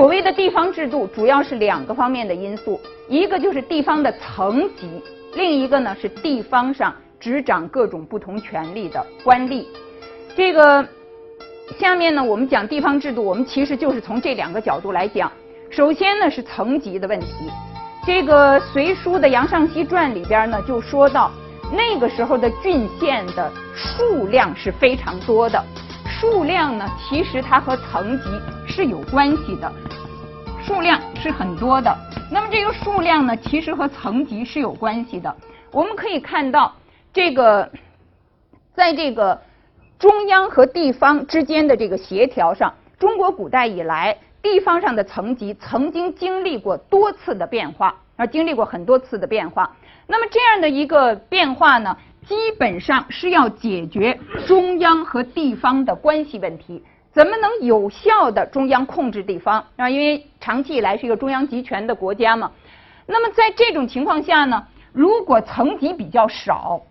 所谓的地方制度，主要是两个方面的因素，一个就是地方的层级，另一个呢是地方上执掌各种不同权力的官吏。这个下面呢，我们讲地方制度，我们其实就是从这两个角度来讲。首先呢是层级的问题，这个《隋书》的《杨尚西传》里边呢就说到，那个时候的郡县的数量是非常多的。数量呢，其实它和层级是有关系的，数量是很多的。那么这个数量呢，其实和层级是有关系的。我们可以看到，这个在这个中央和地方之间的这个协调上，中国古代以来，地方上的层级曾经经历过多次的变化，而，经历过很多次的变化。那么这样的一个变化呢？基本上是要解决中央和地方的关系问题，怎么能有效的中央控制地方啊？因为长期以来是一个中央集权的国家嘛。那么在这种情况下呢，如果层级比较少，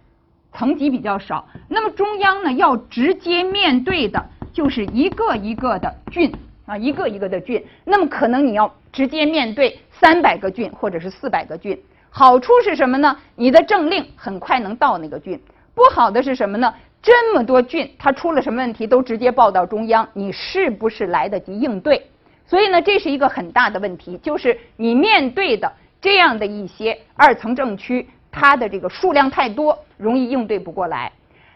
层级比较少，那么中央呢要直接面对的就是一个一个的郡啊，一个一个的郡。那么可能你要直接面对三百个郡或者是四百个郡。好处是什么呢？你的政令很快能到那个郡。不好的是什么呢？这么多郡，它出了什么问题都直接报到中央，你是不是来得及应对？所以呢，这是一个很大的问题，就是你面对的这样的一些二层政区，它的这个数量太多，容易应对不过来。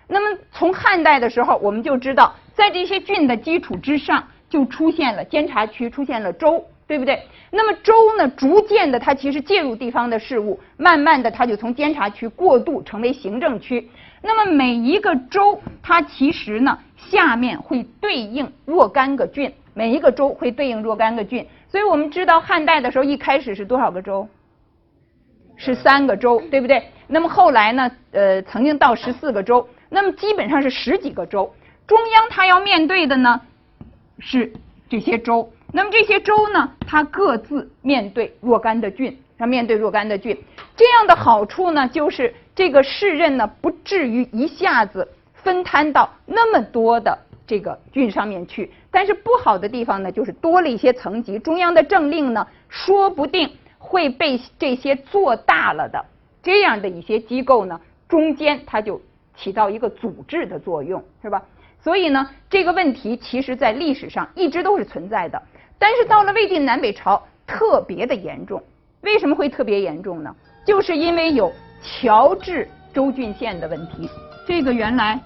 那么从汉代的时候，我们就知道，在这些郡的基础之上，就出现了监察区，出现了州。对不对？那么州呢，逐渐的它其实介入地方的事务，慢慢的它就从监察区过渡成为行政区。那么每一个州，它其实呢下面会对应若干个郡，每一个州会对应若干个郡。所以我们知道汉代的时候一开始是多少个州？是三个州，对不对？那么后来呢，呃，曾经到十四个州，那么基本上是十几个州。中央它要面对的呢是这些州。那么这些州呢，它各自面对若干的郡，它面对若干的郡，这样的好处呢，就是这个市任呢不至于一下子分摊到那么多的这个郡上面去。但是不好的地方呢，就是多了一些层级，中央的政令呢，说不定会被这些做大了的这样的一些机构呢，中间它就起到一个阻滞的作用，是吧？所以呢，这个问题其实在历史上一直都是存在的。但是到了魏晋南北朝，特别的严重。为什么会特别严重呢？就是因为有乔治州郡县的问题。这个原来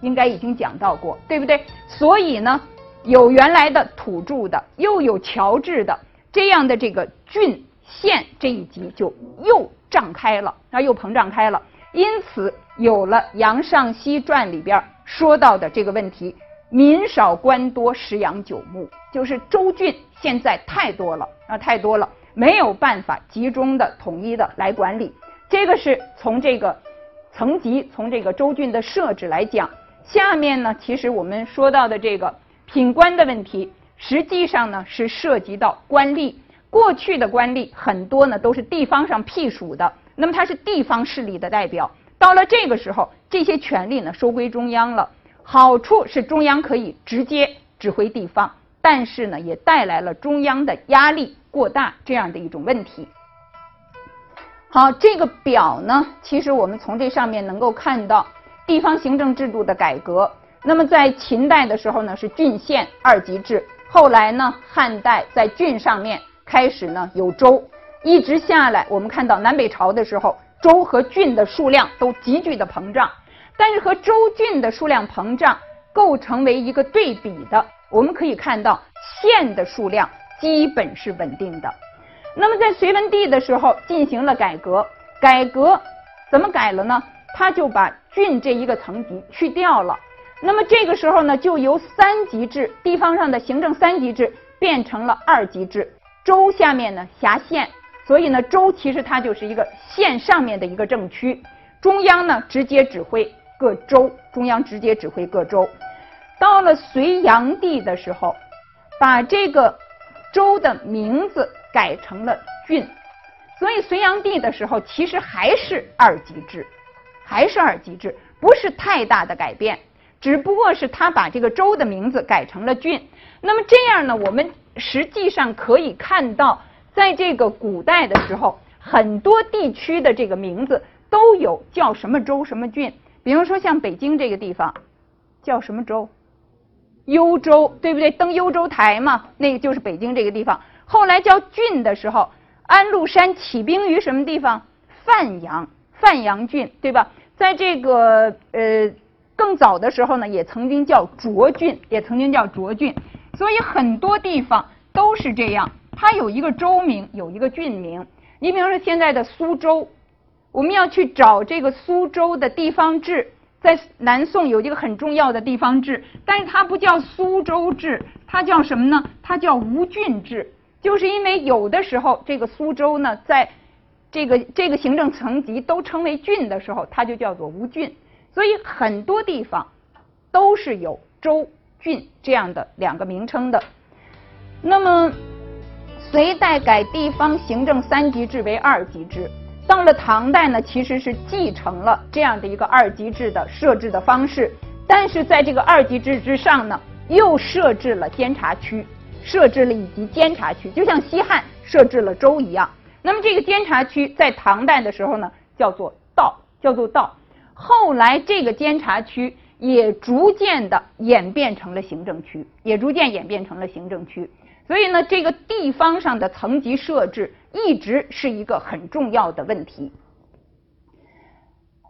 应该已经讲到过，对不对？所以呢，有原来的土著的，又有乔治的，这样的这个郡县这一级就又胀开了，啊，又膨胀开了。因此有了《杨尚西传》里边说到的这个问题。民少官多，食养九牧，就是州郡现在太多了啊，太多了，没有办法集中的、统一的来管理。这个是从这个层级、从这个州郡的设置来讲。下面呢，其实我们说到的这个品官的问题，实际上呢是涉及到官吏。过去的官吏很多呢都是地方上辟属的，那么他是地方势力的代表。到了这个时候，这些权力呢收归中央了。好处是中央可以直接指挥地方，但是呢，也带来了中央的压力过大这样的一种问题。好，这个表呢，其实我们从这上面能够看到地方行政制度的改革。那么在秦代的时候呢，是郡县二级制；后来呢，汉代在郡上面开始呢有州，一直下来，我们看到南北朝的时候，州和郡的数量都急剧的膨胀。但是和州郡的数量膨胀构成为一个对比的，我们可以看到县的数量基本是稳定的。那么在隋文帝的时候进行了改革，改革怎么改了呢？他就把郡这一个层级去掉了。那么这个时候呢，就由三级制地方上的行政三级制变成了二级制，州下面呢辖县，所以呢州其实它就是一个县上面的一个政区，中央呢直接指挥。各州中央直接指挥各州，到了隋炀帝的时候，把这个州的名字改成了郡，所以隋炀帝的时候其实还是二级制，还是二级制，不是太大的改变，只不过是他把这个州的名字改成了郡。那么这样呢，我们实际上可以看到，在这个古代的时候，很多地区的这个名字都有叫什么州、什么郡。比如说像北京这个地方，叫什么州？幽州，对不对？登幽州台嘛，那个就是北京这个地方。后来叫郡的时候，安禄山起兵于什么地方？范阳，范阳郡，对吧？在这个呃更早的时候呢，也曾经叫涿郡，也曾经叫涿郡。所以很多地方都是这样，它有一个州名，有一个郡名。你比如说现在的苏州，我们要去找这个苏州的地方志。在南宋有一个很重要的地方志，但是它不叫苏州志，它叫什么呢？它叫吴郡志。就是因为有的时候这个苏州呢，在这个这个行政层级都称为郡的时候，它就叫做吴郡。所以很多地方都是有州、郡这样的两个名称的。那么隋代改地方行政三级制为二级制。到了唐代呢，其实是继承了这样的一个二级制的设置的方式，但是在这个二级制之上呢，又设置了监察区，设置了以及监察区，就像西汉设置了州一样。那么这个监察区在唐代的时候呢，叫做道，叫做道。后来这个监察区也逐渐的演变成了行政区，也逐渐演变成了行政区。所以呢，这个地方上的层级设置一直是一个很重要的问题。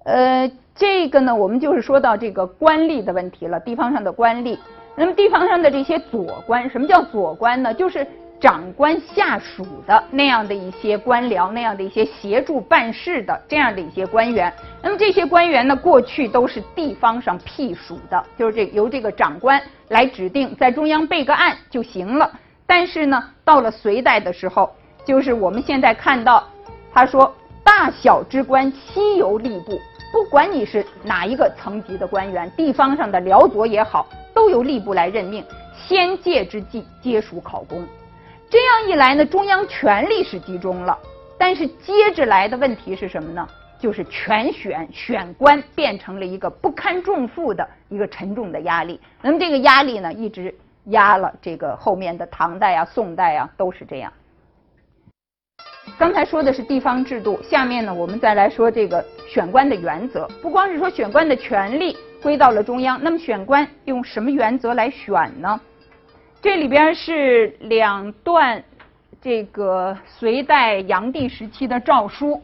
呃，这个呢，我们就是说到这个官吏的问题了，地方上的官吏。那么地方上的这些左官，什么叫左官呢？就是长官下属的那样的一些官僚，那样的一些协助办事的这样的一些官员。那么这些官员呢，过去都是地方上辟属的，就是这由这个长官来指定，在中央备个案就行了。但是呢，到了隋代的时候，就是我们现在看到，他说大小之官悉由吏部，不管你是哪一个层级的官员，地方上的辽左也好，都由吏部来任命。先界之际，皆属考功。这样一来呢，中央权力是集中了，但是接着来的问题是什么呢？就是全选选官变成了一个不堪重负的一个沉重的压力。那么这个压力呢，一直。压了这个后面的唐代啊、宋代啊都是这样。刚才说的是地方制度，下面呢我们再来说这个选官的原则。不光是说选官的权力归到了中央，那么选官用什么原则来选呢？这里边是两段这个隋代炀帝时期的诏书。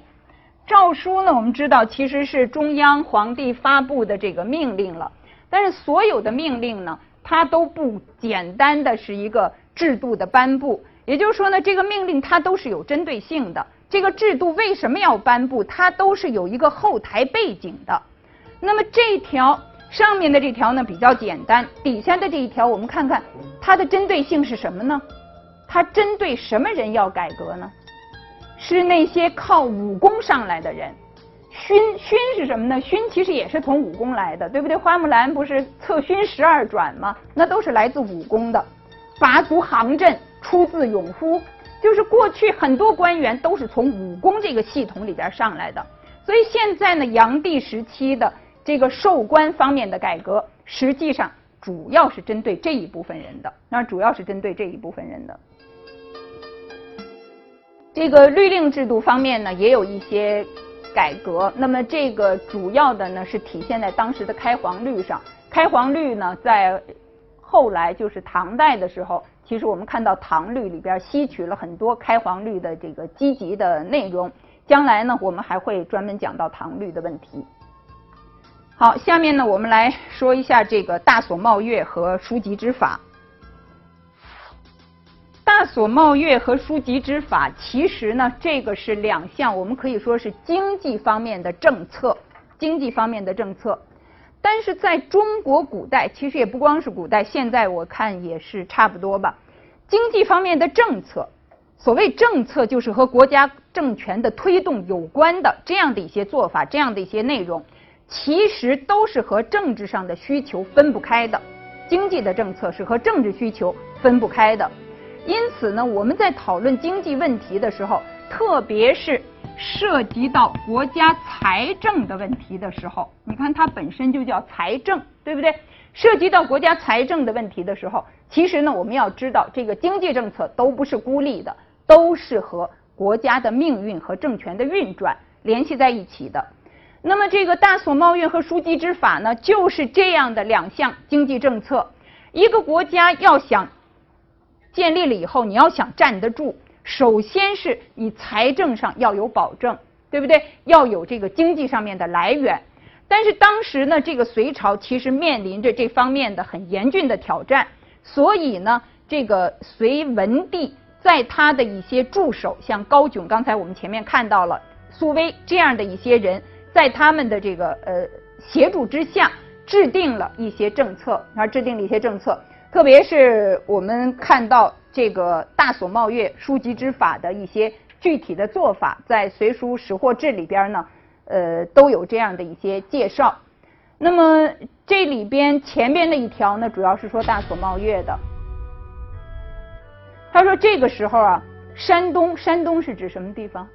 诏书呢，我们知道其实是中央皇帝发布的这个命令了，但是所有的命令呢。它都不简单的是一个制度的颁布，也就是说呢，这个命令它都是有针对性的。这个制度为什么要颁布？它都是有一个后台背景的。那么这条上面的这条呢比较简单，底下的这一条我们看看它的针对性是什么呢？它针对什么人要改革呢？是那些靠武功上来的人。勋勋是什么呢？勋其实也是从武功来的，对不对？花木兰不是策勋十二转吗？那都是来自武功的。拔足行阵出自勇夫，就是过去很多官员都是从武功这个系统里边上来的。所以现在呢，炀帝时期的这个授官方面的改革，实际上主要是针对这一部分人的。那主要是针对这一部分人的。这个律令制度方面呢，也有一些。改革，那么这个主要的呢是体现在当时的开皇律上。开皇律呢，在后来就是唐代的时候，其实我们看到唐律里边吸取了很多开皇律的这个积极的内容。将来呢，我们还会专门讲到唐律的问题。好，下面呢，我们来说一下这个大所冒月和书籍之法。大所冒月和书籍之法，其实呢，这个是两项，我们可以说是经济方面的政策，经济方面的政策。但是在中国古代，其实也不光是古代，现在我看也是差不多吧。经济方面的政策，所谓政策，就是和国家政权的推动有关的这样的一些做法，这样的一些内容，其实都是和政治上的需求分不开的。经济的政策是和政治需求分不开的。因此呢，我们在讨论经济问题的时候，特别是涉及到国家财政的问题的时候，你看它本身就叫财政，对不对？涉及到国家财政的问题的时候，其实呢，我们要知道，这个经济政策都不是孤立的，都是和国家的命运和政权的运转联系在一起的。那么，这个大所贸运和枢机之法呢，就是这样的两项经济政策。一个国家要想建立了以后，你要想站得住，首先是你财政上要有保证，对不对？要有这个经济上面的来源。但是当时呢，这个隋朝其实面临着这方面的很严峻的挑战，所以呢，这个隋文帝在他的一些助手，像高炯，刚才我们前面看到了苏威这样的一些人，在他们的这个呃协助之下。制定了一些政策，啊，制定了一些政策，特别是我们看到这个大所茂月书籍之法的一些具体的做法，在《隋书识货志》里边呢，呃，都有这样的一些介绍。那么这里边前边的一条呢，主要是说大所茂月的。他说这个时候啊，山东，山东是指什么地方？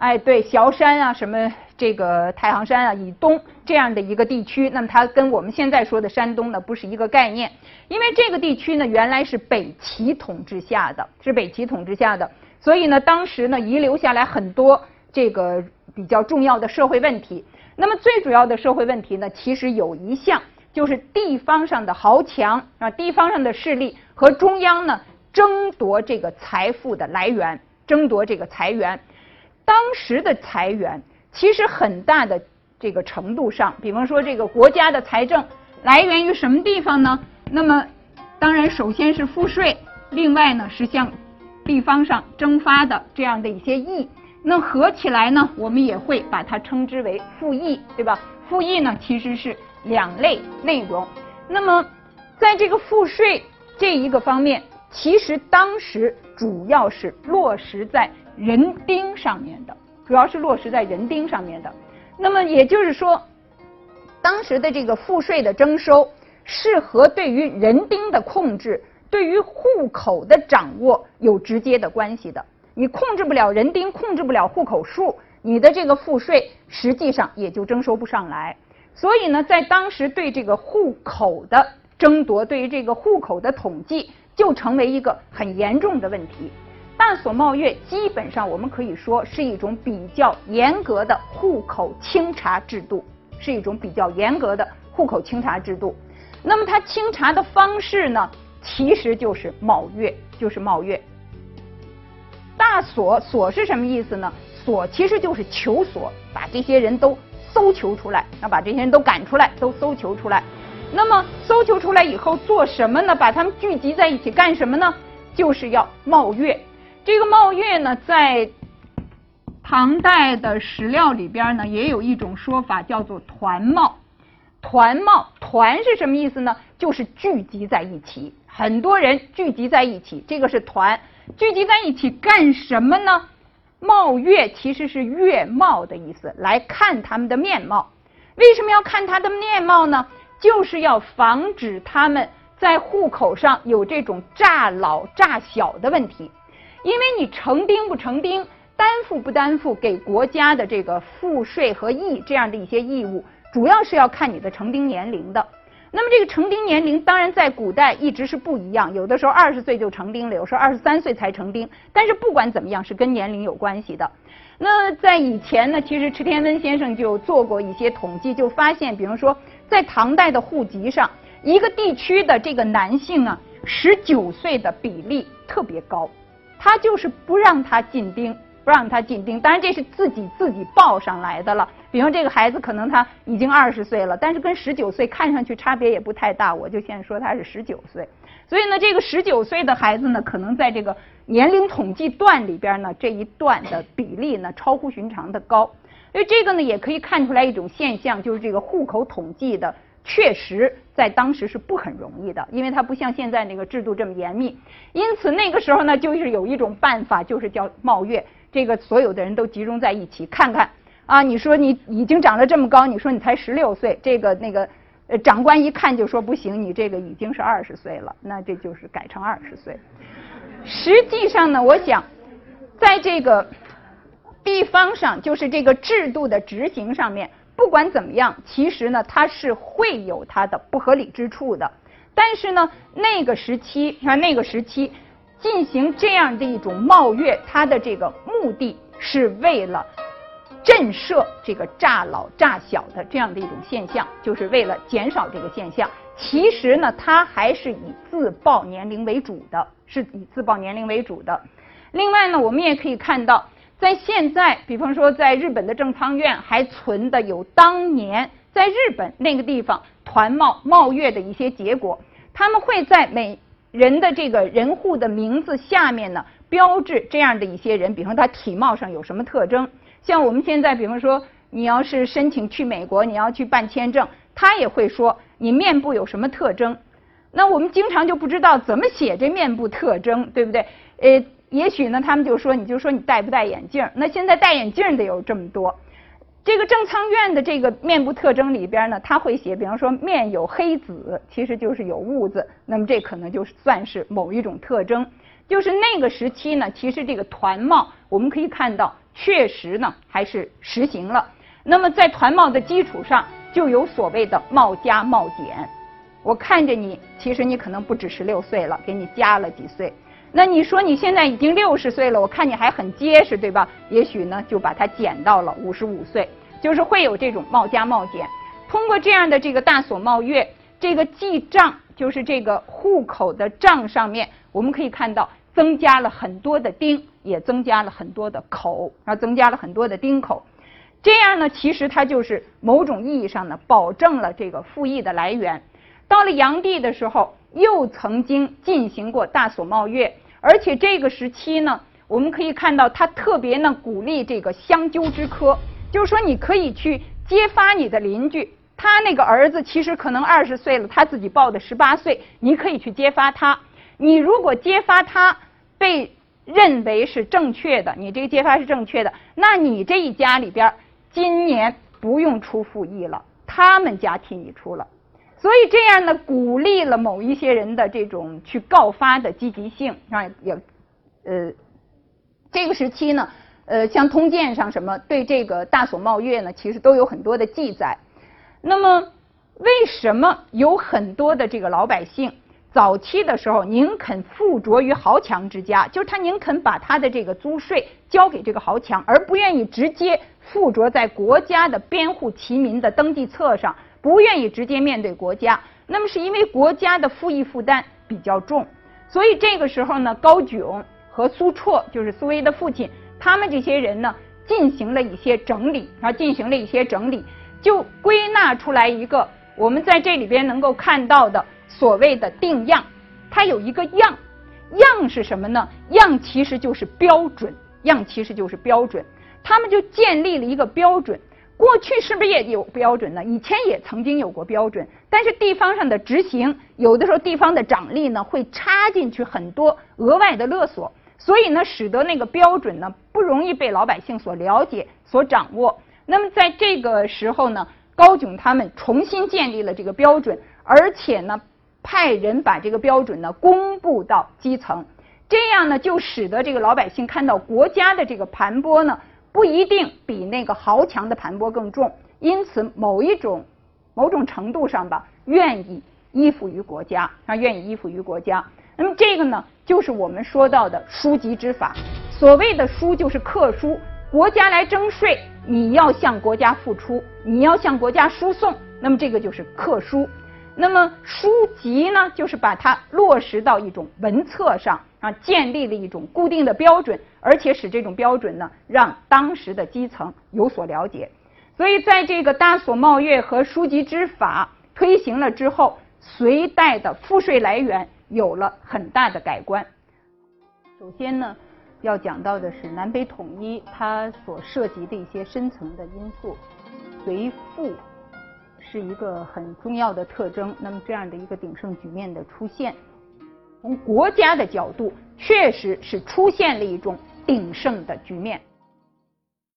哎，对，崤山啊，什么这个太行山啊，以东这样的一个地区，那么它跟我们现在说的山东呢，不是一个概念。因为这个地区呢，原来是北齐统治下的，是北齐统治下的，所以呢，当时呢，遗留下来很多这个比较重要的社会问题。那么最主要的社会问题呢，其实有一项，就是地方上的豪强啊，地方上的势力和中央呢，争夺这个财富的来源，争夺这个财源。当时的财源其实很大的这个程度上，比方说这个国家的财政来源于什么地方呢？那么当然首先是赋税，另外呢是向地方上征发的这样的一些役。那合起来呢，我们也会把它称之为赋役，对吧？赋役呢其实是两类内容。那么在这个赋税这一个方面，其实当时主要是落实在。人丁上面的，主要是落实在人丁上面的。那么也就是说，当时的这个赋税的征收是和对于人丁的控制、对于户口的掌握有直接的关系的。你控制不了人丁，控制不了户口数，你的这个赋税实际上也就征收不上来。所以呢，在当时对这个户口的争夺，对于这个户口的统计，就成为一个很严重的问题。大所贸月基本上我们可以说是一种比较严格的户口清查制度，是一种比较严格的户口清查制度。那么它清查的方式呢，其实就是冒月，就是冒月。大锁锁是什么意思呢？锁其实就是求索，把这些人都搜求出来，那把这些人都赶出来，都搜求出来。那么搜求出来以后做什么呢？把他们聚集在一起干什么呢？就是要冒月。这个冒月呢，在唐代的史料里边呢，也有一种说法叫做团冒。团冒，团是什么意思呢？就是聚集在一起，很多人聚集在一起，这个是团。聚集在一起干什么呢？冒月其实是月貌的意思，来看他们的面貌。为什么要看他的面貌呢？就是要防止他们在户口上有这种诈老诈小的问题。因为你成丁不成丁，担负不担负给国家的这个赋税和役这样的一些义务，主要是要看你的成丁年龄的。那么这个成丁年龄，当然在古代一直是不一样，有的时候二十岁就成丁了，有时候二十三岁才成丁。但是不管怎么样，是跟年龄有关系的。那在以前呢，其实池田温先生就做过一些统计，就发现，比如说在唐代的户籍上，一个地区的这个男性啊，十九岁的比例特别高。他就是不让他进丁，不让他进丁。当然这是自己自己报上来的了。比方这个孩子可能他已经二十岁了，但是跟十九岁看上去差别也不太大，我就先说他是十九岁。所以呢，这个十九岁的孩子呢，可能在这个年龄统计段里边呢，这一段的比例呢超乎寻常的高。所以这个呢，也可以看出来一种现象，就是这个户口统计的。确实，在当时是不很容易的，因为它不像现在那个制度这么严密。因此，那个时候呢，就是有一种办法，就是叫冒月。这个所有的人都集中在一起，看看啊，你说你已经长得这么高，你说你才十六岁，这个那个呃长官一看就说不行，你这个已经是二十岁了，那这就是改成二十岁。实际上呢，我想，在这个地方上，就是这个制度的执行上面。不管怎么样，其实呢，它是会有它的不合理之处的。但是呢，那个时期，你看那个时期进行这样的一种冒月，它的这个目的是为了震慑这个诈老诈小的这样的一种现象，就是为了减少这个现象。其实呢，它还是以自报年龄为主的，是以自报年龄为主的。另外呢，我们也可以看到。在现在，比方说，在日本的正仓院还存的有当年在日本那个地方团贸贸月的一些结果，他们会在每人的这个人户的名字下面呢标志这样的一些人，比方他体貌上有什么特征。像我们现在，比方说你要是申请去美国，你要去办签证，他也会说你面部有什么特征。那我们经常就不知道怎么写这面部特征，对不对？呃。也许呢，他们就说，你就说你戴不戴眼镜？那现在戴眼镜的有这么多。这个正仓院的这个面部特征里边呢，他会写，比方说面有黑紫，其实就是有痦子。那么这可能就算是某一种特征。就是那个时期呢，其实这个团帽我们可以看到，确实呢还是实行了。那么在团帽的基础上，就有所谓的帽加帽减。我看着你，其实你可能不止十六岁了，给你加了几岁。那你说你现在已经六十岁了，我看你还很结实，对吧？也许呢，就把它减到了五十五岁，就是会有这种冒加冒减。通过这样的这个大所冒月，这个记账就是这个户口的账上面，我们可以看到增加了很多的丁，也增加了很多的口，啊，增加了很多的丁口。这样呢，其实它就是某种意义上呢，保证了这个赋役的来源。到了炀帝的时候。又曾经进行过大所冒月，而且这个时期呢，我们可以看到他特别呢鼓励这个相纠之科，就是说你可以去揭发你的邻居，他那个儿子其实可能二十岁了，他自己报的十八岁，你可以去揭发他。你如果揭发他被认为是正确的，你这个揭发是正确的，那你这一家里边今年不用出赋役了，他们家替你出了。所以这样呢，鼓励了某一些人的这种去告发的积极性啊，也呃，这个时期呢，呃，像通鉴上什么对这个大所冒月呢，其实都有很多的记载。那么，为什么有很多的这个老百姓早期的时候宁肯附着于豪强之家，就是他宁肯把他的这个租税交给这个豪强，而不愿意直接附着在国家的编户齐民的登记册上？不愿意直接面对国家，那么是因为国家的赋役负担比较重，所以这个时候呢，高炯和苏绰就是苏威的父亲，他们这些人呢，进行了一些整理，啊，进行了一些整理，就归纳出来一个我们在这里边能够看到的所谓的定样，它有一个样，样是什么呢？样其实就是标准，样其实就是标准，他们就建立了一个标准。过去是不是也有标准呢？以前也曾经有过标准，但是地方上的执行，有的时候地方的长吏呢会插进去很多额外的勒索，所以呢，使得那个标准呢不容易被老百姓所了解、所掌握。那么在这个时候呢，高炯他们重新建立了这个标准，而且呢，派人把这个标准呢公布到基层，这样呢就使得这个老百姓看到国家的这个盘剥呢。不一定比那个豪强的盘剥更重，因此某一种、某种程度上吧，愿意依附于国家，啊，愿意依附于国家。那么这个呢，就是我们说到的书籍之法。所谓的书，就是课书，国家来征税，你要向国家付出，你要向国家输送，那么这个就是课书。那么书籍呢，就是把它落实到一种文册上。啊，建立了一种固定的标准，而且使这种标准呢，让当时的基层有所了解。所以，在这个大所冒月和书籍之法推行了之后，隋代的赋税来源有了很大的改观。首先呢，要讲到的是南北统一它所涉及的一些深层的因素，隋赋是一个很重要的特征。那么，这样的一个鼎盛局面的出现。从国家的角度，确实是出现了一种鼎盛的局面。